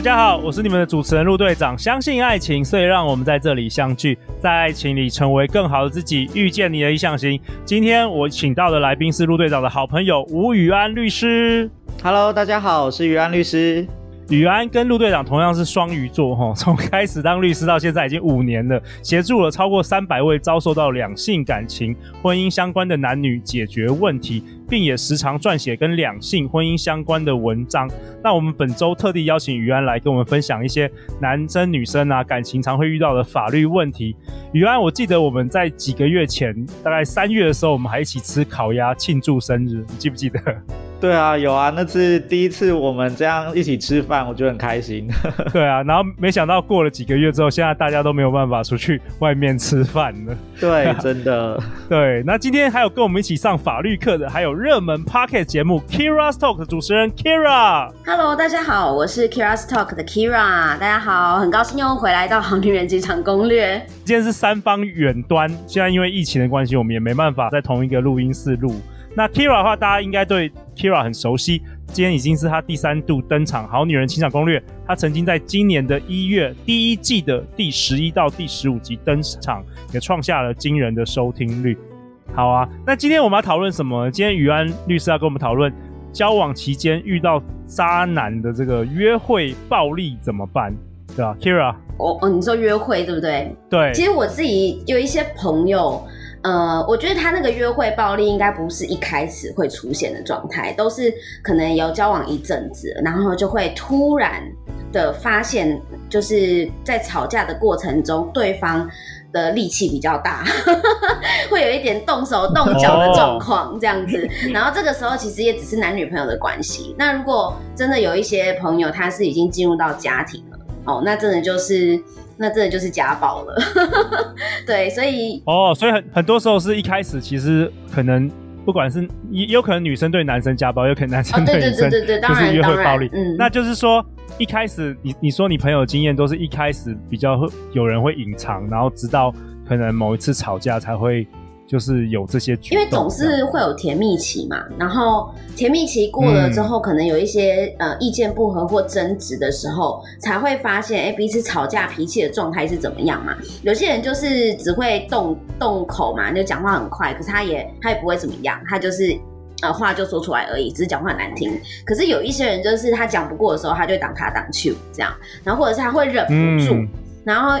大家好，我是你们的主持人陆队长。相信爱情，所以让我们在这里相聚，在爱情里成为更好的自己，遇见你的理想型。今天我请到的来宾是陆队长的好朋友吴宇安律师。Hello，大家好，我是宇安律师。宇安跟陆队长同样是双鱼座，哈，从开始当律师到现在已经五年了，协助了超过三百位遭受到两性感情、婚姻相关的男女解决问题，并也时常撰写跟两性婚姻相关的文章。那我们本周特地邀请宇安来跟我们分享一些男生女生啊感情常会遇到的法律问题。宇安，我记得我们在几个月前，大概三月的时候，我们还一起吃烤鸭庆祝生日，你记不记得？对啊，有啊，那次第一次我们这样一起吃饭，我觉得很开心。对啊，然后没想到过了几个月之后，现在大家都没有办法出去外面吃饭了。对，真的。对，那今天还有跟我们一起上法律课的，还有热门 Pocket 节目 Keira's Talk 的主持人 Keira。Hello，大家好，我是 Keira's Talk 的 Keira。大家好，很高兴又回来到《好女人职场攻略》。今天是三方远端，现在因为疫情的关系，我们也没办法在同一个录音室录。那 Keira 的话，大家应该对 Keira 很熟悉。今天已经是她第三度登场《好女人情场攻略》。她曾经在今年的一月第一季的第十一到第十五集登场，也创下了惊人的收听率。好啊，那今天我们要讨论什么？今天宇安律师要跟我们讨论交往期间遇到渣男的这个约会暴力怎么办，对吧？Keira，哦哦，你说约会对不对？对。其实我自己有一些朋友。呃，我觉得他那个约会暴力应该不是一开始会出现的状态，都是可能有交往一阵子，然后就会突然的发现，就是在吵架的过程中，对方的力气比较大，会有一点动手动脚的状况这样子。然后这个时候其实也只是男女朋友的关系。那如果真的有一些朋友他是已经进入到家庭了，哦，那真的就是。那真的就是家暴了，对，所以哦，所以很很多时候是一开始其实可能不管是也有可能女生对男生家暴，有可能男生对女生就是约会暴力，嗯，那就是说一开始你你说你朋友经验都是一开始比较会有人会隐藏，然后直到可能某一次吵架才会。就是有这些，因为总是会有甜蜜期嘛，然后甜蜜期过了之后，嗯、可能有一些呃意见不合或争执的时候，才会发现，哎、欸，彼此吵架脾气的状态是怎么样嘛？有些人就是只会动动口嘛，就讲话很快，可是他也他也不会怎么样，他就是呃话就说出来而已，只是讲话很难听。可是有一些人就是他讲不过的时候，他就挡他挡去这样，然后或者是他会忍不住，嗯、然后。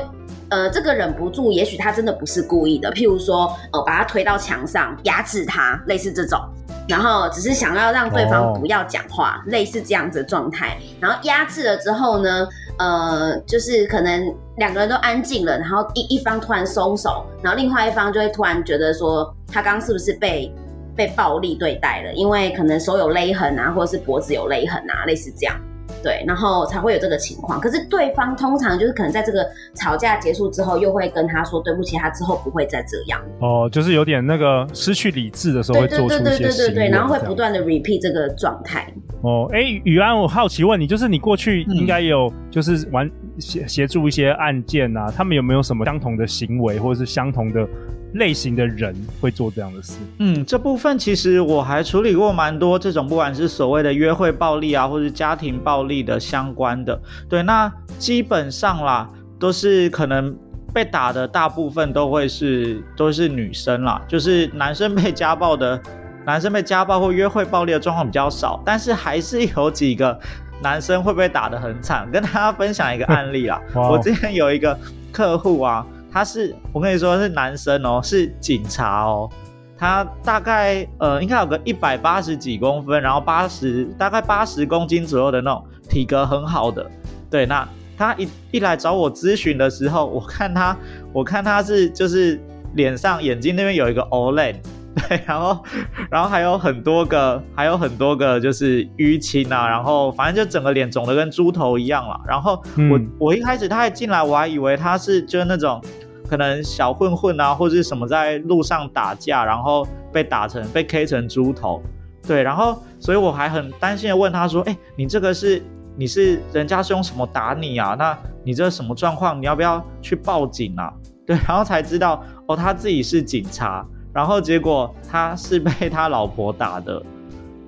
呃，这个忍不住，也许他真的不是故意的。譬如说，呃，把他推到墙上，压制他，类似这种。然后只是想要让对方不要讲话，类似这样子的状态。然后压制了之后呢，呃，就是可能两个人都安静了，然后一一方突然松手，然后另外一方就会突然觉得说，他刚刚是不是被被暴力对待了？因为可能手有勒痕啊，或者是脖子有勒痕啊，类似这样。对，然后才会有这个情况。可是对方通常就是可能在这个吵架结束之后，又会跟他说对不起，他之后不会再这样。哦，就是有点那个失去理智的时候会做出一些行为。对对对对对对，然后会不断的 repeat 这个状态。哦，哎，宇安，我好奇问你，就是你过去应该有就是玩协协助一些案件啊，他们有没有什么相同的行为，或者是相同的？类型的人会做这样的事。嗯，这部分其实我还处理过蛮多这种，不管是所谓的约会暴力啊，或是家庭暴力的相关的。对，那基本上啦，都是可能被打的大部分都会是都是女生啦，就是男生被家暴的，男生被家暴或约会暴力的状况比较少，但是还是有几个男生会被打得很惨。跟大家分享一个案例啦，我之前有一个客户啊。他是，我跟你说是男生哦，是警察哦。他大概呃，应该有个一百八十几公分，然后八十大概八十公斤左右的那种体格很好的。对，那他一一来找我咨询的时候，我看他，我看他是就是脸上眼睛那边有一个 Olay。对，然后，然后还有很多个，还有很多个就是淤青啊，然后反正就整个脸肿的跟猪头一样了。然后我、嗯、我一开始他一进来，我还以为他是就是那种可能小混混啊，或者是什么在路上打架，然后被打成被 K 成猪头，对，然后所以我还很担心的问他说，哎，你这个是你是人家是用什么打你啊？那你这什么状况？你要不要去报警啊？对，然后才知道哦，他自己是警察，然后结果他是被他老婆打的，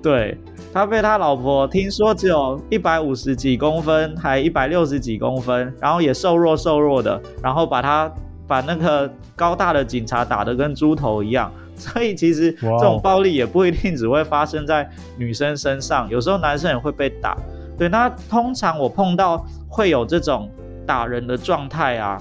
对。他被他老婆听说只有一百五十几公分，还一百六十几公分，然后也瘦弱瘦弱的，然后把他把那个高大的警察打得跟猪头一样。所以其实这种暴力也不一定只会发生在女生身上，有时候男生也会被打。对，那通常我碰到会有这种打人的状态啊，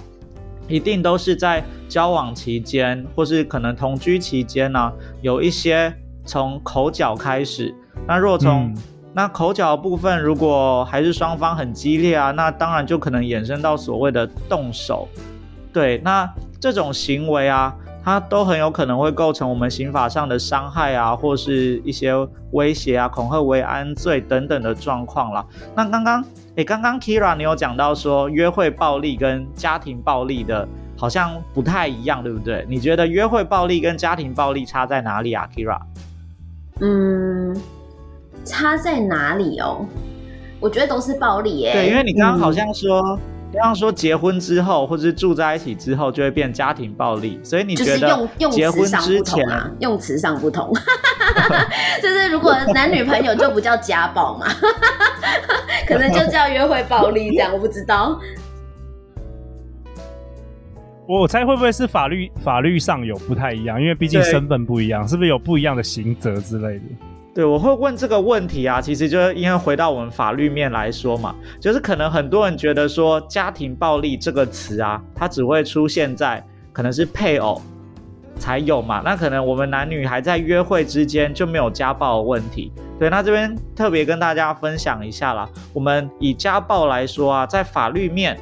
一定都是在交往期间，或是可能同居期间呢、啊，有一些从口角开始。那若从、嗯、那口角的部分，如果还是双方很激烈啊，那当然就可能衍生到所谓的动手。对，那这种行为啊，它都很有可能会构成我们刑法上的伤害啊，或是一些威胁啊、恐吓、为安罪等等的状况啦。那刚刚，诶，刚刚 Keira 你有讲到说，约会暴力跟家庭暴力的好像不太一样，对不对？你觉得约会暴力跟家庭暴力差在哪里啊，Keira？嗯。差在哪里哦？我觉得都是暴力耶。对，因为你刚刚好像说，刚刚、嗯、说结婚之后或者是住在一起之后就会变家庭暴力，所以你觉得结婚之前啊，用词上不同，就是如果男女朋友就不叫家暴嘛，可能就叫约会暴力这样，我不知道。我猜会不会是法律法律上有不太一样，因为毕竟身份不一样，是不是有不一样的刑责之类的？对，我会问这个问题啊，其实就是因为回到我们法律面来说嘛，就是可能很多人觉得说家庭暴力这个词啊，它只会出现在可能是配偶才有嘛，那可能我们男女还在约会之间就没有家暴的问题。对，那这边特别跟大家分享一下啦，我们以家暴来说啊，在法律面，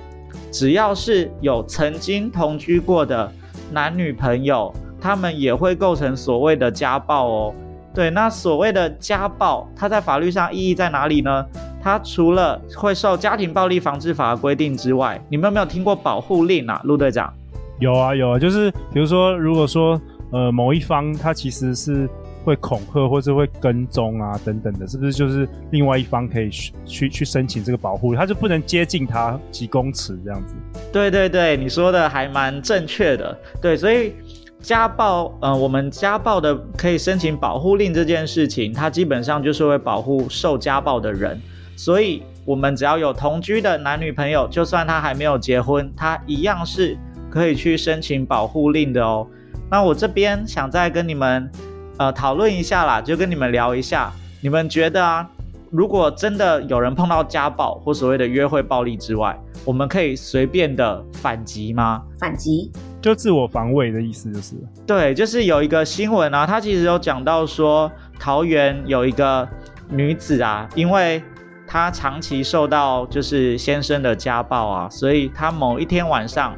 只要是有曾经同居过的男女朋友，他们也会构成所谓的家暴哦。对，那所谓的家暴，它在法律上意义在哪里呢？它除了会受家庭暴力防治法的规定之外，你们有没有听过保护令啊，陆队长？有啊有啊，就是比如说，如果说呃某一方他其实是会恐吓或是会跟踪啊等等的，是不是就是另外一方可以去去申请这个保护，他就不能接近他几公尺这样子？对对对，你说的还蛮正确的。对，所以。家暴，呃，我们家暴的可以申请保护令这件事情，它基本上就是会保护受家暴的人，所以我们只要有同居的男女朋友，就算他还没有结婚，他一样是可以去申请保护令的哦。那我这边想再跟你们，呃，讨论一下啦，就跟你们聊一下，你们觉得啊，如果真的有人碰到家暴或所谓的约会暴力之外，我们可以随便的反击吗？反击？就自我防卫的意思，就是对，就是有一个新闻啊，他其实有讲到说，桃园有一个女子啊，因为她长期受到就是先生的家暴啊，所以她某一天晚上，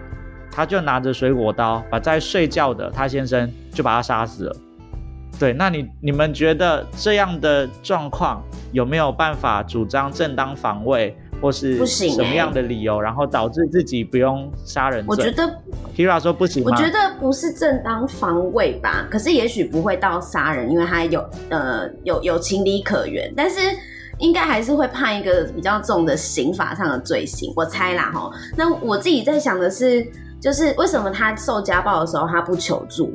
她就拿着水果刀把在睡觉的她先生就把他杀死了。对，那你你们觉得这样的状况有没有办法主张正当防卫？或是什么样的理由，然后导致自己不用杀人罪？我觉得 Keira 说不行。我觉得不是正当防卫吧，可是也许不会到杀人，因为他有呃有有情理可原，但是应该还是会判一个比较重的刑法上的罪行，我猜啦齁。那我自己在想的是，就是为什么他受家暴的时候他不求助？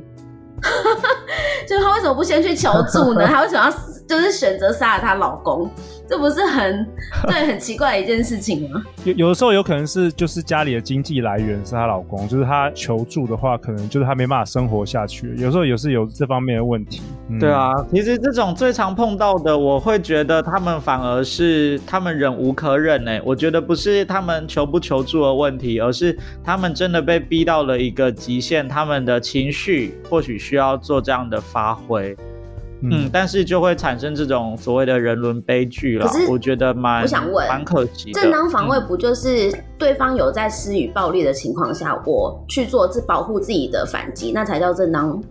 就是她为什么不先去求助呢？她为什么要就是选择杀了她老公？这不是很 对很奇怪的一件事情吗？有有的时候有可能是就是家里的经济来源是她老公，就是她求助的话，可能就是她没办法生活下去。有时候也是有这方面的问题。嗯、对啊，其实这种最常碰到的，我会觉得他们反而是他们忍无可忍呢。我觉得不是他们求不求助的问题，而是他们真的被逼到了一个极限，他们的情绪或许需要做这样的发挥。嗯，但是就会产生这种所谓的人伦悲剧了。我觉得蛮，我想问，蛮可惜的。正当防卫不就是对方有在施予暴力的情况下，我去做自保护自己的反击，那才叫正当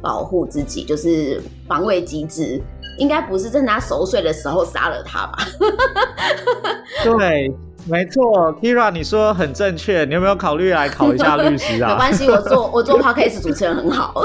保护自己，就是防卫机制。应该不是在他熟睡的时候杀了他吧？对。没错，Keira，你说很正确。你有没有考虑来考一下律师啊？没关系，我做我做 Podcast 主持人很好。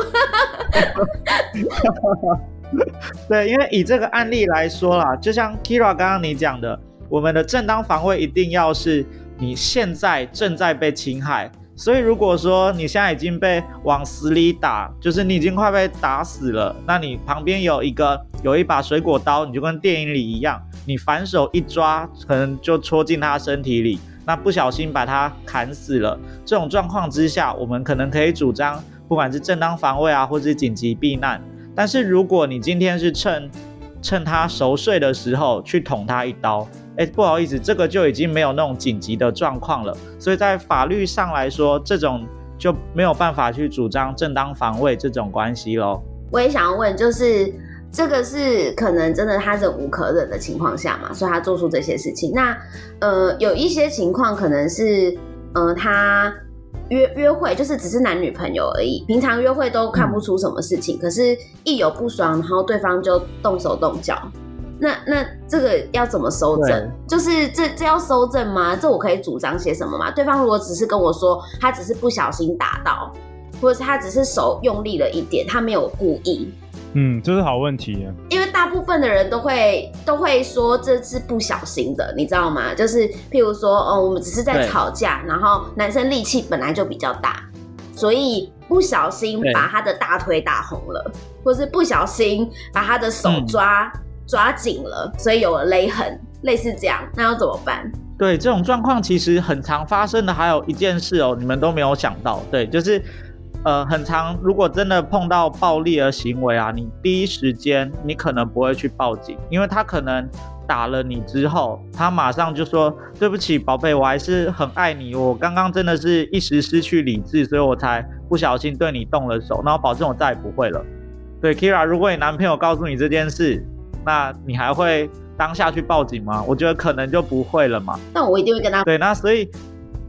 对，因为以这个案例来说啦，就像 Keira 刚刚你讲的，我们的正当防卫一定要是你现在正在被侵害。所以如果说你现在已经被往死里打，就是你已经快被打死了，那你旁边有一个有一把水果刀，你就跟电影里一样，你反手一抓，可能就戳进他身体里，那不小心把他砍死了。这种状况之下，我们可能可以主张，不管是正当防卫啊，或是紧急避难。但是如果你今天是趁趁他熟睡的时候去捅他一刀，哎，不好意思，这个就已经没有那种紧急的状况了。所以在法律上来说，这种就没有办法去主张正当防卫这种关系喽。我也想问，就是这个是可能真的他忍无可忍的情况下嘛，所以他做出这些事情。那呃，有一些情况可能是呃他。约约会就是只是男女朋友而已，平常约会都看不出什么事情，嗯、可是一有不爽，然后对方就动手动脚，那那这个要怎么收证？对就是这这要收证吗？这我可以主张些什么吗？对方如果只是跟我说他只是不小心打到，或者是他只是手用力了一点，他没有故意。嗯，这是好问题。因为大部分的人都会都会说这是不小心的，你知道吗？就是譬如说，哦，我们只是在吵架，然后男生力气本来就比较大，所以不小心把他的大腿打红了，或是不小心把他的手抓、嗯、抓紧了，所以有了勒痕，类似这样，那要怎么办？对，这种状况其实很常发生的，还有一件事哦，你们都没有想到，对，就是。呃，很常，如果真的碰到暴力的行为啊，你第一时间你可能不会去报警，因为他可能打了你之后，他马上就说对不起，宝贝，我还是很爱你，我刚刚真的是一时失去理智，所以我才不小心对你动了手，那我保证我再也不会了。对，Keira，如果你男朋友告诉你这件事，那你还会当下去报警吗？我觉得可能就不会了嘛。那我一定会跟他。对，那所以。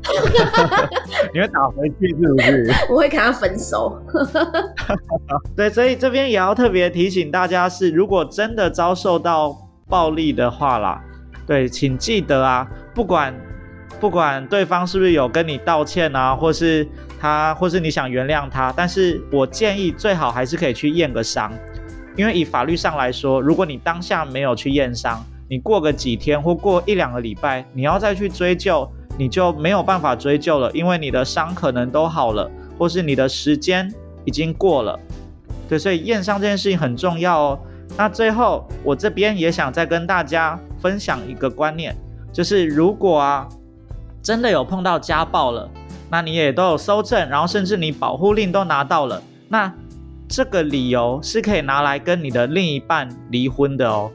你会打回去是不是？我会跟他分手。对，所以这边也要特别提醒大家是，如果真的遭受到暴力的话啦，对，请记得啊，不管不管对方是不是有跟你道歉啊，或是他，或是你想原谅他，但是我建议最好还是可以去验个伤，因为以法律上来说，如果你当下没有去验伤，你过个几天或过一两个礼拜，你要再去追究。你就没有办法追究了，因为你的伤可能都好了，或是你的时间已经过了。对，所以验伤这件事情很重要哦。那最后，我这边也想再跟大家分享一个观念，就是如果啊，真的有碰到家暴了，那你也都有搜证，然后甚至你保护令都拿到了，那这个理由是可以拿来跟你的另一半离婚的哦。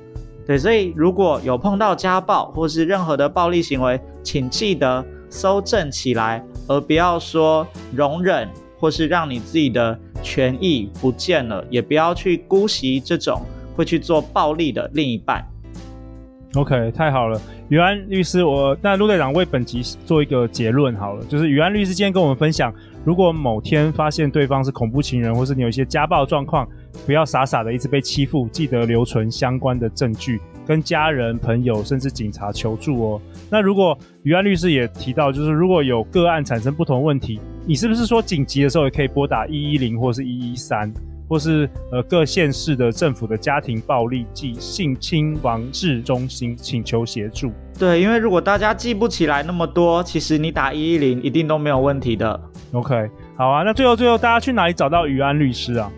对，所以如果有碰到家暴或是任何的暴力行为，请记得收正起来，而不要说容忍或是让你自己的权益不见了，也不要去姑息这种会去做暴力的另一半。OK，太好了，余安律师，我那陆队长为本集做一个结论好了，就是余安律师今天跟我们分享，如果某天发现对方是恐怖情人，或是你有一些家暴状况。不要傻傻的一直被欺负，记得留存相关的证据，跟家人、朋友甚至警察求助哦。那如果余安律师也提到，就是如果有个案产生不同问题，你是不是说紧急的时候也可以拨打一一零或是一一三，或是呃各县市的政府的家庭暴力暨性侵防治中心请求协助？对，因为如果大家记不起来那么多，其实你打一一零一定都没有问题的。OK，好啊。那最后最后，大家去哪里找到余安律师啊？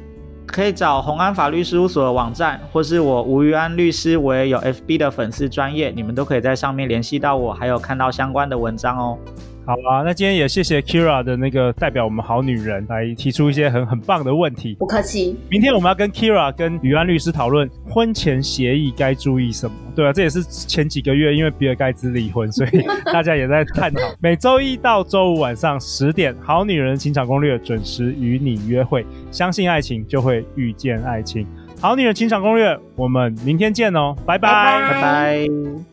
可以找宏安法律事务所的网站，或是我吴余安律师，我也有 FB 的粉丝专页，你们都可以在上面联系到我，还有看到相关的文章哦。好啊，那今天也谢谢 Keira 的那个代表我们好女人来提出一些很很棒的问题。不客气。明天我们要跟 Keira 跟宇安律师讨论婚前协议该注意什么。对啊，这也是前几个月因为比尔盖茨离婚，所以大家也在探讨。每周一到周五晚上十点，《好女人情场攻略》准时与你约会。相信爱情，就会遇见爱情。好女人情场攻略，我们明天见哦，拜拜，拜拜。